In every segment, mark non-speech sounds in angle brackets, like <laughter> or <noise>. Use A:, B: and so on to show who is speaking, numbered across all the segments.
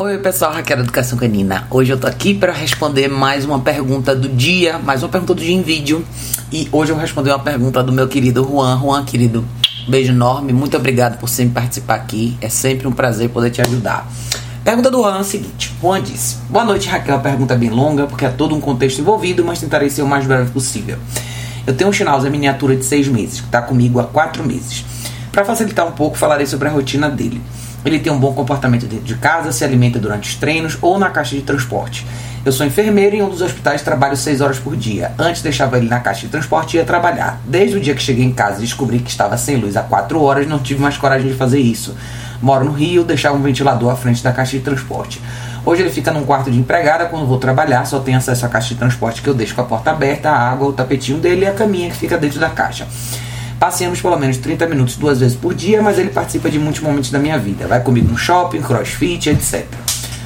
A: Oi pessoal, Raquel Educação Canina. Hoje eu tô aqui para responder mais uma pergunta do dia, mais uma pergunta do dia em vídeo. E hoje eu vou responder uma pergunta do meu querido Juan. Juan, querido, beijo enorme, muito obrigado por sempre participar aqui. É sempre um prazer poder te ajudar. Pergunta do Juan é a seguinte: Juan disse: Boa noite, Raquel. A pergunta é bem longa porque é todo um contexto envolvido, mas tentarei ser o mais breve possível. Eu tenho um Schnauzer miniatura de 6 meses, que está comigo há 4 meses. Para facilitar um pouco, falarei sobre a rotina dele. Ele tem um bom comportamento dentro de casa, se alimenta durante os treinos ou na caixa de transporte. Eu sou enfermeiro e em um dos hospitais trabalho 6 horas por dia. Antes deixava ele na caixa de transporte e ia trabalhar. Desde o dia que cheguei em casa e descobri que estava sem luz há 4 horas, não tive mais coragem de fazer isso. Moro no Rio, deixava um ventilador à frente da caixa de transporte. Hoje ele fica num quarto de empregada, quando vou trabalhar só tem acesso à caixa de transporte que eu deixo com a porta aberta, a água, o tapetinho dele e a caminha que fica dentro da caixa. Passeamos pelo menos 30 minutos duas vezes por dia, mas ele participa de muitos momentos da minha vida. Vai comigo no shopping, crossfit, etc.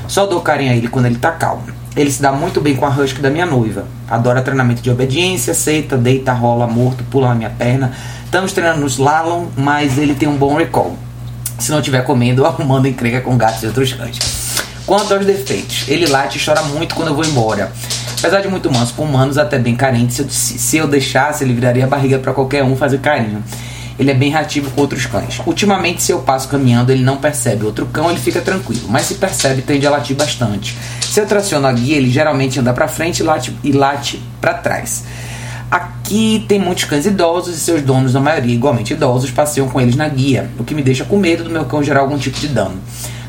A: Só dou carinho a ele quando ele tá calmo. Ele se dá muito bem com a husky da minha noiva. Adora treinamento de obediência, aceita, deita, rola, morto, pula na minha perna. Estamos treinando no slalom, mas ele tem um bom recall. Se não estiver comendo, <laughs> arrumando encrenca com gatos e outros cães. Quanto aos defeitos, ele late e chora muito quando eu vou embora. Apesar de muito manso com humanos, até bem carente, se eu, se eu deixasse, ele viraria a barriga para qualquer um fazer carinho. Ele é bem reativo com outros cães. Ultimamente, se eu passo caminhando, ele não percebe outro cão, ele fica tranquilo. Mas se percebe, tende a latir bastante. Se eu traciono a guia, ele geralmente anda para frente e late, e late para trás. Aqui tem muitos cães idosos e seus donos, na maioria igualmente idosos, passeiam com eles na guia, o que me deixa com medo do meu cão gerar algum tipo de dano.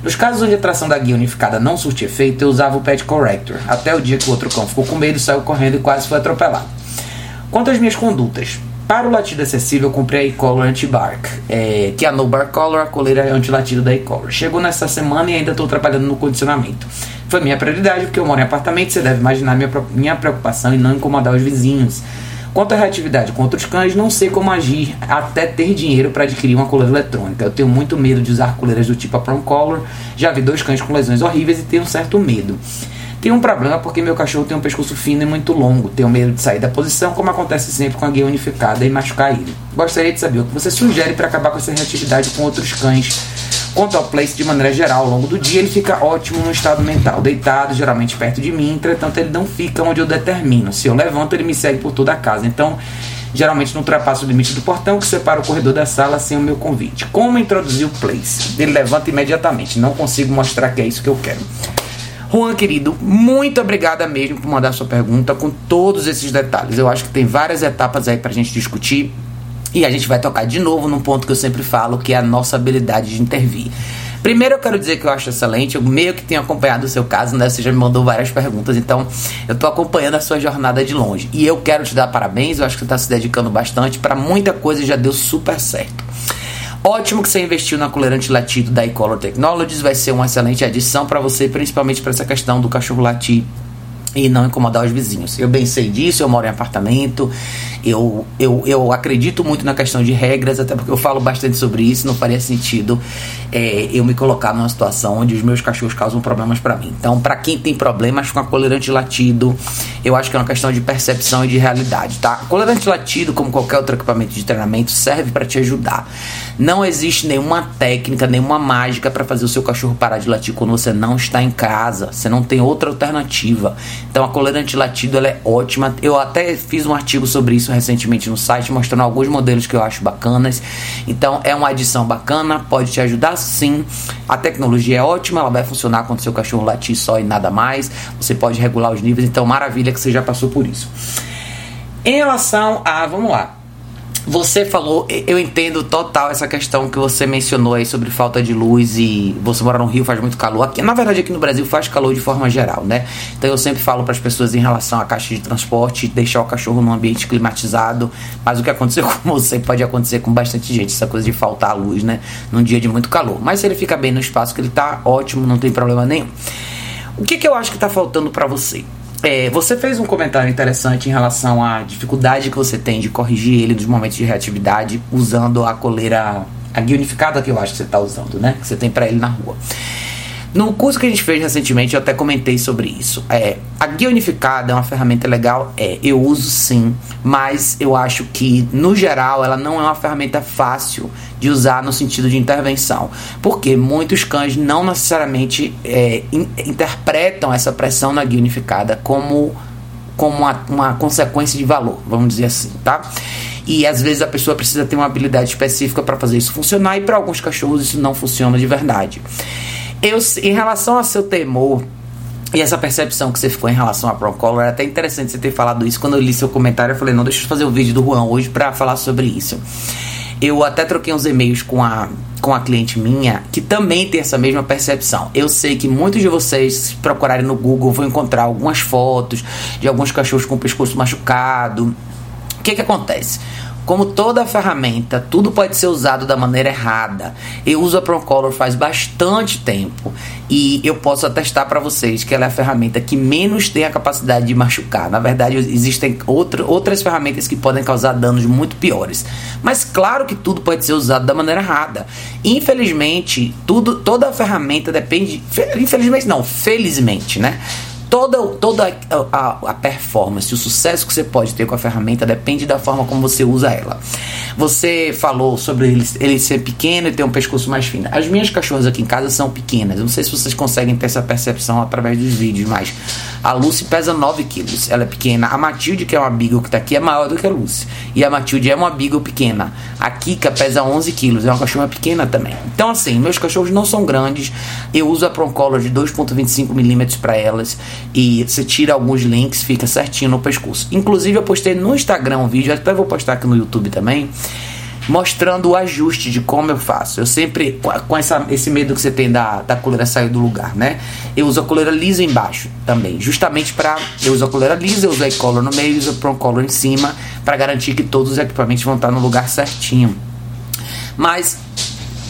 A: Nos casos onde a tração da guia unificada não surtia efeito, eu usava o Pet Corrector, até o dia que o outro cão ficou com medo, saiu correndo e quase foi atropelado. Quanto às minhas condutas, para o latido acessível, eu comprei a e-collar anti-bark, é, que é a No Bark Collar, a coleira anti-latido da e-collar. Chegou nessa semana e ainda estou trabalhando no condicionamento. Foi minha prioridade, porque eu moro em apartamento, você deve imaginar minha, minha preocupação em não incomodar os vizinhos. Quanto à reatividade com outros cães, não sei como agir até ter dinheiro para adquirir uma coleira eletrônica. Eu tenho muito medo de usar coleiras do tipo a Prom Collar. Já vi dois cães com lesões horríveis e tenho um certo medo. Tenho um problema porque meu cachorro tem um pescoço fino e muito longo. Tenho medo de sair da posição, como acontece sempre com a guia unificada, e machucar ele. Gostaria de saber o que você sugere para acabar com essa reatividade com outros cães Quanto ao place, de maneira geral, ao longo do dia, ele fica ótimo no estado mental, deitado, geralmente perto de mim, entretanto, ele não fica onde eu determino. Se eu levanto, ele me segue por toda a casa. Então, geralmente não ultrapassa o limite do portão que separa o corredor da sala sem o meu convite. Como introduzir o place? Ele levanta imediatamente, não consigo mostrar que é isso que eu quero. Juan, querido, muito obrigada mesmo por mandar sua pergunta com todos esses detalhes. Eu acho que tem várias etapas aí pra gente discutir. E a gente vai tocar de novo num ponto que eu sempre falo, que é a nossa habilidade de intervir. Primeiro eu quero dizer que eu acho excelente, eu meio que tenho acompanhado o seu caso, né? Você já me mandou várias perguntas, então eu tô acompanhando a sua jornada de longe. E eu quero te dar parabéns, eu acho que você tá se dedicando bastante para muita coisa e já deu super certo. Ótimo que você investiu na coleirante latido da Ecolor Technologies, vai ser uma excelente adição para você, principalmente para essa questão do cachorro latir e não incomodar os vizinhos. Eu bem sei disso, eu moro em apartamento, eu, eu, eu acredito muito na questão de regras, até porque eu falo bastante sobre isso, não faria sentido é, eu me colocar numa situação onde os meus cachorros causam problemas para mim. Então, para quem tem problemas com a coleirante latido, eu acho que é uma questão de percepção e de realidade, tá? A coleirante latido, como qualquer outro equipamento de treinamento, serve para te ajudar. Não existe nenhuma técnica, nenhuma mágica para fazer o seu cachorro parar de latir quando você não está em casa. Você não tem outra alternativa. Então a coleira antilatido ela é ótima. Eu até fiz um artigo sobre isso recentemente no site, mostrando alguns modelos que eu acho bacanas. Então é uma adição bacana, pode te ajudar sim. A tecnologia é ótima, ela vai funcionar quando seu cachorro latir só e nada mais. Você pode regular os níveis, então maravilha que você já passou por isso. Em relação a, vamos lá, você falou, eu entendo total essa questão que você mencionou aí sobre falta de luz e você mora no Rio, faz muito calor. Aqui, na verdade, aqui no Brasil faz calor de forma geral, né? Então eu sempre falo para as pessoas em relação à caixa de transporte, deixar o cachorro num ambiente climatizado. Mas o que aconteceu <laughs> com você pode acontecer com bastante gente, essa coisa de faltar a luz, né? Num dia de muito calor. Mas se ele fica bem no espaço que ele tá, ótimo, não tem problema nenhum. O que, que eu acho que tá faltando para você? É, você fez um comentário interessante em relação à dificuldade que você tem de corrigir ele nos momentos de reatividade usando a coleira, a guia unificada que eu acho que você está usando, né? Que você tem para ele na rua. No curso que a gente fez recentemente, eu até comentei sobre isso. É, a guia unificada é uma ferramenta legal? É, eu uso sim, mas eu acho que, no geral, ela não é uma ferramenta fácil de usar no sentido de intervenção. Porque muitos cães não necessariamente é, in, interpretam essa pressão na guia unificada como, como uma, uma consequência de valor, vamos dizer assim, tá? E às vezes a pessoa precisa ter uma habilidade específica para fazer isso funcionar, e para alguns cachorros isso não funciona de verdade. Eu, em relação ao seu temor e essa percepção que você ficou em relação a Procolor, é até interessante você ter falado isso. Quando eu li seu comentário, eu falei, não, deixa eu fazer o um vídeo do Juan hoje para falar sobre isso. Eu até troquei uns e-mails com a, com a cliente minha que também tem essa mesma percepção. Eu sei que muitos de vocês, se procurarem no Google, vão encontrar algumas fotos de alguns cachorros com o pescoço machucado. O que, que acontece? Como toda ferramenta, tudo pode ser usado da maneira errada. Eu uso a Procolor faz bastante tempo e eu posso atestar para vocês que ela é a ferramenta que menos tem a capacidade de machucar. Na verdade, existem outra, outras ferramentas que podem causar danos muito piores. Mas claro que tudo pode ser usado da maneira errada. Infelizmente, tudo, toda a ferramenta depende. Infelizmente não, felizmente, né? Toda, toda a, a, performance, o sucesso que você pode ter com a ferramenta depende da forma como você usa ela. Você falou sobre ele, ele ser pequeno e ter um pescoço mais fino. As minhas cachorras aqui em casa são pequenas. Não sei se vocês conseguem ter essa percepção através dos vídeos, mas a Lucy pesa 9 quilos. Ela é pequena. A Matilde, que é uma Beagle que está aqui, é maior do que a Lucy. E a Matilde é uma Beagle pequena. A Kika pesa 11 quilos. É uma cachorra pequena também. Então, assim, meus cachorros não são grandes. Eu uso a Proncolor de 2,25 milímetros para elas e você tira alguns links, fica certinho no pescoço. Inclusive eu postei no Instagram um vídeo, até vou postar aqui no YouTube também, mostrando o ajuste de como eu faço. Eu sempre, com essa, esse medo que você tem da, da coleira sair do lugar, né? Eu uso a coleira lisa embaixo também, justamente para eu uso a coleira lisa, eu uso a e-collar no meio uso a prong collar em cima, para garantir que todos os equipamentos vão estar no lugar certinho. Mas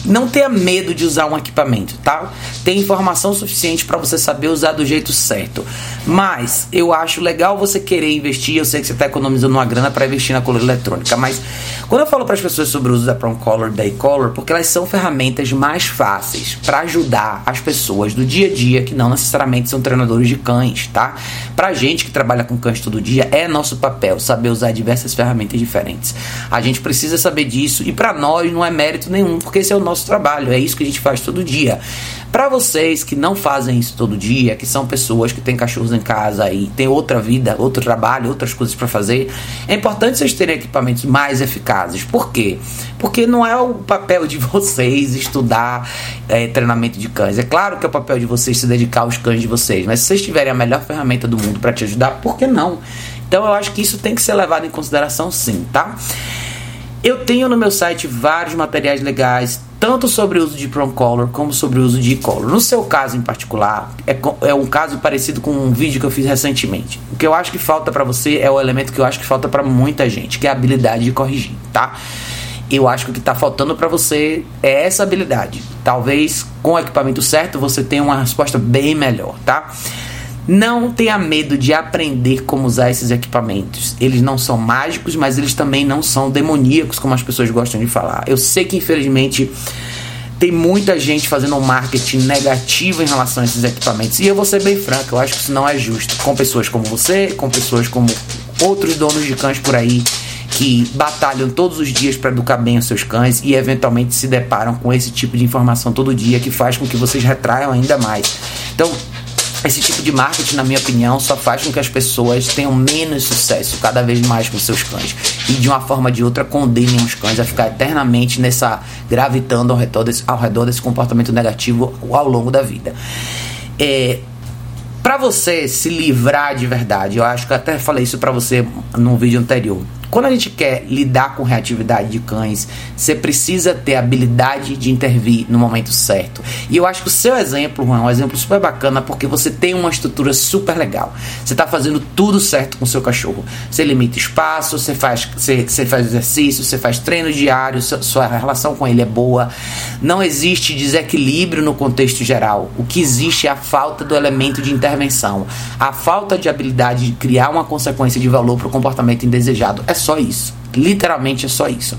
A: não tenha medo de usar um equipamento, tá? Tem informação suficiente para você saber usar do jeito certo. Mas eu acho legal você querer investir. Eu sei que você está economizando uma grana para investir na coleira eletrônica, mas quando eu falo para as pessoas sobre o uso da Prong Color da e-color, porque elas são ferramentas mais fáceis para ajudar as pessoas do dia a dia que não necessariamente são treinadores de cães, tá? Pra gente que trabalha com cães todo dia, é nosso papel saber usar diversas ferramentas diferentes. A gente precisa saber disso e para nós não é mérito nenhum, porque esse é o nosso trabalho, é isso que a gente faz todo dia. Para vocês que não fazem isso todo dia, que são pessoas que têm cachorros em casa e têm outra vida, outro trabalho, outras coisas para fazer, é importante vocês terem equipamentos mais eficazes. Por quê? Porque não é o papel de vocês estudar é, treinamento de cães. É claro que é o papel de vocês se dedicar aos cães de vocês, mas se vocês tiverem a melhor ferramenta do mundo para te ajudar, por que não? Então eu acho que isso tem que ser levado em consideração sim, tá? Eu tenho no meu site vários materiais legais, tanto sobre o uso de prong color como sobre o uso de e-color. No seu caso em particular, é, é um caso parecido com um vídeo que eu fiz recentemente. O que eu acho que falta para você é o elemento que eu acho que falta para muita gente, que é a habilidade de corrigir, tá? Eu acho que o que está faltando para você é essa habilidade. Talvez com o equipamento certo você tenha uma resposta bem melhor, tá? Não tenha medo de aprender como usar esses equipamentos. Eles não são mágicos, mas eles também não são demoníacos, como as pessoas gostam de falar. Eu sei que, infelizmente, tem muita gente fazendo um marketing negativo em relação a esses equipamentos. E eu vou ser bem franco, eu acho que isso não é justo. Com pessoas como você, com pessoas como outros donos de cães por aí que batalham todos os dias para educar bem os seus cães e eventualmente se deparam com esse tipo de informação todo dia que faz com que vocês retraiam ainda mais. Então, esse tipo de marketing, na minha opinião, só faz com que as pessoas tenham menos sucesso cada vez mais com seus cães. E de uma forma ou de outra condenem os cães a ficar eternamente nessa gravitando ao redor desse, ao redor desse comportamento negativo ao longo da vida. É, para você se livrar de verdade, eu acho que até falei isso para você no vídeo anterior. Quando a gente quer lidar com reatividade de cães, você precisa ter a habilidade de intervir no momento certo. E eu acho que o seu exemplo, Juan, é um exemplo super bacana porque você tem uma estrutura super legal. Você está fazendo tudo certo com o seu cachorro. Você limita espaço, você faz, você, você faz exercício, você faz treino diário, sua relação com ele é boa. Não existe desequilíbrio no contexto geral. O que existe é a falta do elemento de intervenção, a falta de habilidade de criar uma consequência de valor para o comportamento indesejado. É só isso. Literalmente é só isso.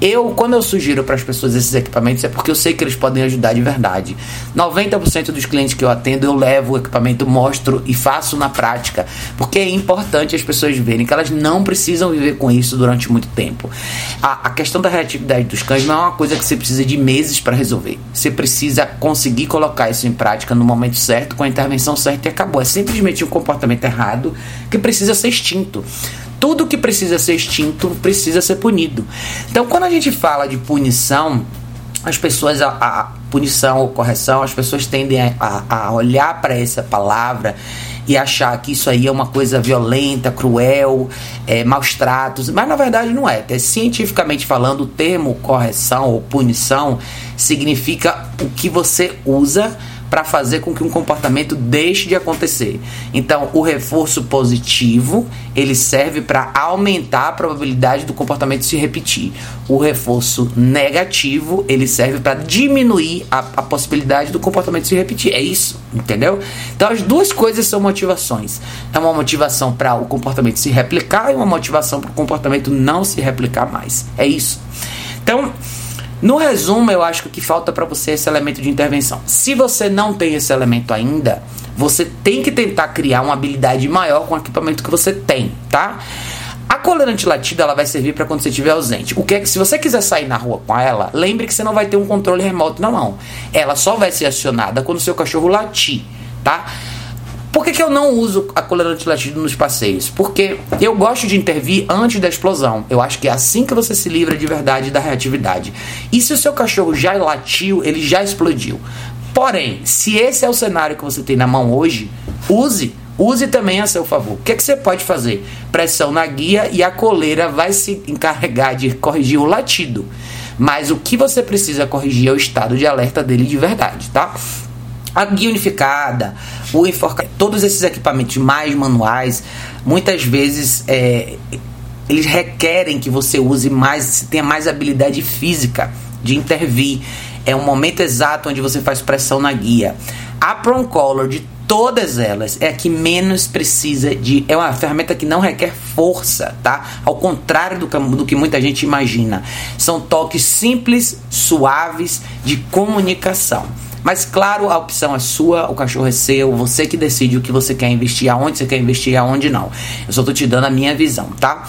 A: Eu, quando eu sugiro para as pessoas esses equipamentos, é porque eu sei que eles podem ajudar de verdade. 90% dos clientes que eu atendo, eu levo o equipamento, mostro e faço na prática, porque é importante as pessoas verem que elas não precisam viver com isso durante muito tempo. A, a questão da reatividade dos cães não é uma coisa que você precisa de meses para resolver. Você precisa conseguir colocar isso em prática no momento certo, com a intervenção certa e acabou. É simplesmente um comportamento errado que precisa ser extinto tudo que precisa ser extinto precisa ser punido. Então, quando a gente fala de punição, as pessoas, a, a punição ou correção, as pessoas tendem a, a olhar para essa palavra e achar que isso aí é uma coisa violenta, cruel, é, maus tratos, mas na verdade não é. é. Cientificamente falando, o termo correção ou punição significa o que você usa para fazer com que um comportamento deixe de acontecer. Então, o reforço positivo, ele serve para aumentar a probabilidade do comportamento se repetir. O reforço negativo, ele serve para diminuir a, a possibilidade do comportamento se repetir. É isso, entendeu? Então, as duas coisas são motivações. É uma motivação para o comportamento se replicar e uma motivação para o comportamento não se replicar mais. É isso. Então, no resumo, eu acho que o que falta para você é esse elemento de intervenção. Se você não tem esse elemento ainda, você tem que tentar criar uma habilidade maior com o equipamento que você tem, tá? A coleira antilatida ela vai servir para quando você estiver ausente. O que é que se você quiser sair na rua com ela, lembre que você não vai ter um controle remoto na mão. Ela só vai ser acionada quando o seu cachorro latir, tá? Por que, que eu não uso a coleira antilatido nos passeios? Porque eu gosto de intervir antes da explosão. Eu acho que é assim que você se livra de verdade da reatividade. E se o seu cachorro já latiu, ele já explodiu. Porém, se esse é o cenário que você tem na mão hoje, use. Use também a seu favor. O que, é que você pode fazer? Pressão na guia e a coleira vai se encarregar de corrigir o latido. Mas o que você precisa corrigir é o estado de alerta dele de verdade, tá? A guia unificada, o enforca, todos esses equipamentos mais manuais, muitas vezes é, eles requerem que você use mais, tenha mais habilidade física de intervir. É um momento exato onde você faz pressão na guia. A Prong Color de todas elas é a que menos precisa de. É uma ferramenta que não requer força, tá? Ao contrário do que, do que muita gente imagina. São toques simples, suaves de comunicação. Mas claro, a opção é sua, o cachorro é seu, você que decide o que você quer investir, aonde você quer investir e aonde não. Eu só tô te dando a minha visão, tá?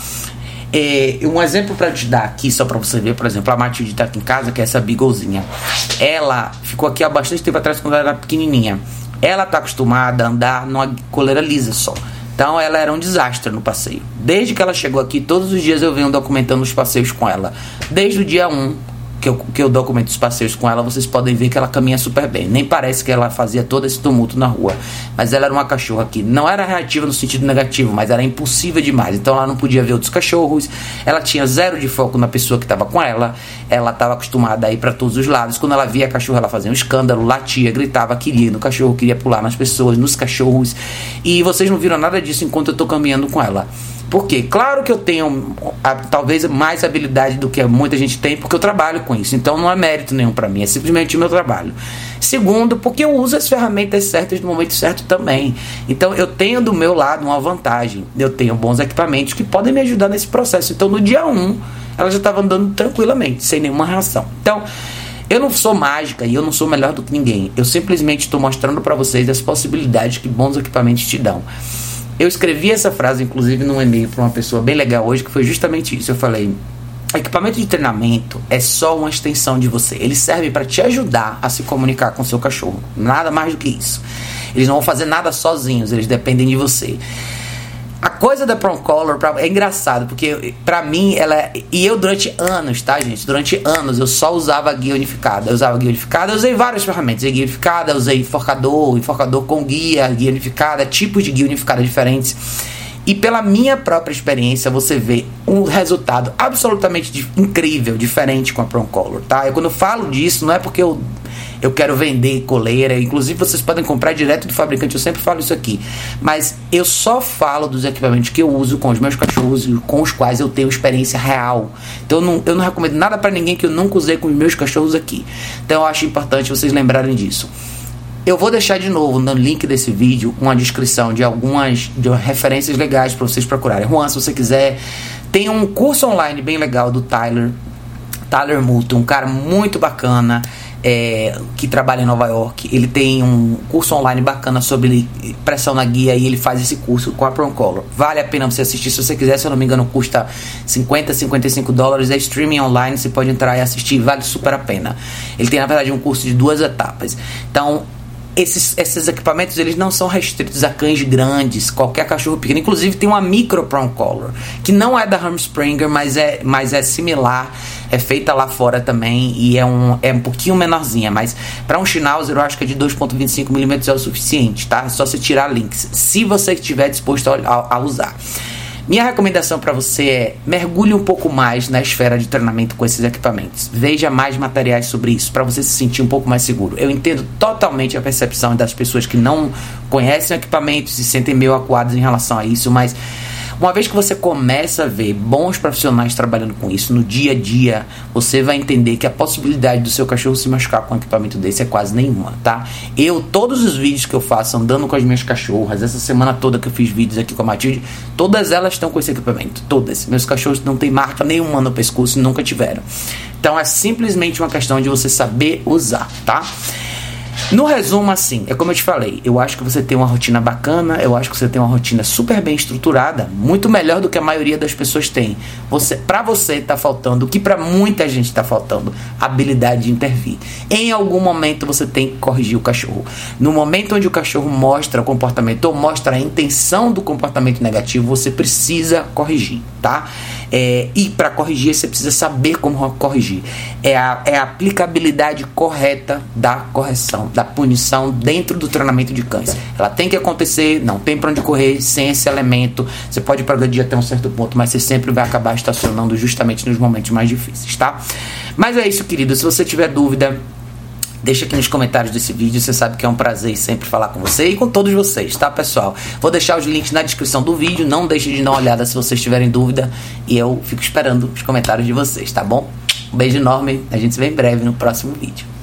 A: É, um exemplo para te dar aqui, só para você ver, por exemplo, a Matilde tá aqui em casa, que é essa Beaglezinha. Ela ficou aqui há bastante tempo atrás quando ela era pequenininha. Ela tá acostumada a andar numa coleira lisa só. Então ela era um desastre no passeio. Desde que ela chegou aqui, todos os dias eu venho documentando os passeios com ela. Desde o dia 1 que eu, que eu documento os passeios com ela, vocês podem ver que ela caminha super bem. Nem parece que ela fazia todo esse tumulto na rua. Mas ela era uma cachorra que não era reativa no sentido negativo, mas era impulsiva demais. Então ela não podia ver outros cachorros. Ela tinha zero de foco na pessoa que estava com ela. Ela estava acostumada a ir para todos os lados. Quando ela via a cachorra, ela fazia um escândalo, latia, gritava, queria ir no cachorro, queria pular nas pessoas, nos cachorros. E vocês não viram nada disso enquanto eu estou caminhando com ela. Por quê? Claro que eu tenho a, talvez mais habilidade do que muita gente tem, porque eu trabalho com isso. Então não é mérito nenhum para mim, é simplesmente o meu trabalho. Segundo, porque eu uso as ferramentas certas no momento certo também. Então eu tenho do meu lado uma vantagem. Eu tenho bons equipamentos que podem me ajudar nesse processo. Então no dia 1, um, ela já estava andando tranquilamente, sem nenhuma reação. Então, eu não sou mágica e eu não sou melhor do que ninguém. Eu simplesmente estou mostrando para vocês as possibilidades que bons equipamentos te dão. Eu escrevi essa frase, inclusive, num e-mail para uma pessoa bem legal hoje, que foi justamente isso. Eu falei: equipamento de treinamento é só uma extensão de você. Ele serve para te ajudar a se comunicar com seu cachorro. Nada mais do que isso. Eles não vão fazer nada sozinhos, eles dependem de você. A coisa da Prom Color é engraçado, porque pra mim ela é, E eu durante anos, tá, gente? Durante anos eu só usava guia unificada. Eu usava guia unificada, eu usei várias ferramentas. Usei guia unificada, usei enforcador, enforcador com guia, guia unificada, tipos de guia unificada diferentes. E pela minha própria experiência, você vê um resultado absolutamente incrível, diferente com a Prom Color, tá? Eu quando eu falo disso, não é porque eu eu quero vender coleira. Inclusive, vocês podem comprar direto do fabricante, eu sempre falo isso aqui. Mas eu só falo dos equipamentos que eu uso com os meus cachorros e com os quais eu tenho experiência real. Então, eu não, eu não recomendo nada para ninguém que eu nunca usei com os meus cachorros aqui. Então, eu acho importante vocês lembrarem disso. Eu vou deixar de novo no link desse vídeo uma descrição de algumas de referências legais para vocês procurarem. Juan, se você quiser, tem um curso online bem legal do Tyler Tyler Moulton, um cara muito bacana é, que trabalha em Nova York. Ele tem um curso online bacana sobre pressão na guia e ele faz esse curso com a Color. Vale a pena você assistir se você quiser, se eu não me engano, custa 50, 55 dólares. É streaming online, você pode entrar e assistir, vale super a pena. Ele tem, na verdade, um curso de duas etapas. Então, esses, esses equipamentos eles não são restritos a cães grandes, qualquer cachorro pequeno. Inclusive tem uma micro prong collar, que não é da Hamspringer, mas é, mas é similar, é feita lá fora também e é um, é um pouquinho menorzinha, mas para um Schnauzer eu acho que é de 2.25 mm é o suficiente, tá? É só você tirar links, se você estiver disposto a, a, a usar. Minha recomendação para você é mergulhe um pouco mais na esfera de treinamento com esses equipamentos. Veja mais materiais sobre isso para você se sentir um pouco mais seguro. Eu entendo totalmente a percepção das pessoas que não conhecem o equipamento, se sentem meio acuados em relação a isso, mas uma vez que você começa a ver bons profissionais trabalhando com isso no dia a dia, você vai entender que a possibilidade do seu cachorro se machucar com um equipamento desse é quase nenhuma, tá? Eu, todos os vídeos que eu faço andando com as minhas cachorras, essa semana toda que eu fiz vídeos aqui com a Matilde, todas elas estão com esse equipamento. Todas. Meus cachorros não têm marca nenhuma no pescoço, nunca tiveram. Então é simplesmente uma questão de você saber usar, tá? No resumo, assim, é como eu te falei, eu acho que você tem uma rotina bacana, eu acho que você tem uma rotina super bem estruturada, muito melhor do que a maioria das pessoas tem. Você, para você tá faltando o que para muita gente tá faltando, habilidade de intervir. Em algum momento você tem que corrigir o cachorro. No momento onde o cachorro mostra o comportamento ou mostra a intenção do comportamento negativo, você precisa corrigir, tá? É, e para corrigir, você precisa saber como corrigir. É a, é a aplicabilidade correta da correção, da punição dentro do treinamento de cães. Ela tem que acontecer, não tem para onde correr sem esse elemento. Você pode progredir até um certo ponto, mas você sempre vai acabar estacionando justamente nos momentos mais difíceis, tá? Mas é isso, querido. Se você tiver dúvida, Deixa aqui nos comentários desse vídeo, você sabe que é um prazer sempre falar com você e com todos vocês, tá, pessoal? Vou deixar os links na descrição do vídeo, não deixe de dar uma olhada se vocês tiverem dúvida e eu fico esperando os comentários de vocês, tá bom? Um beijo enorme, a gente se vê em breve no próximo vídeo.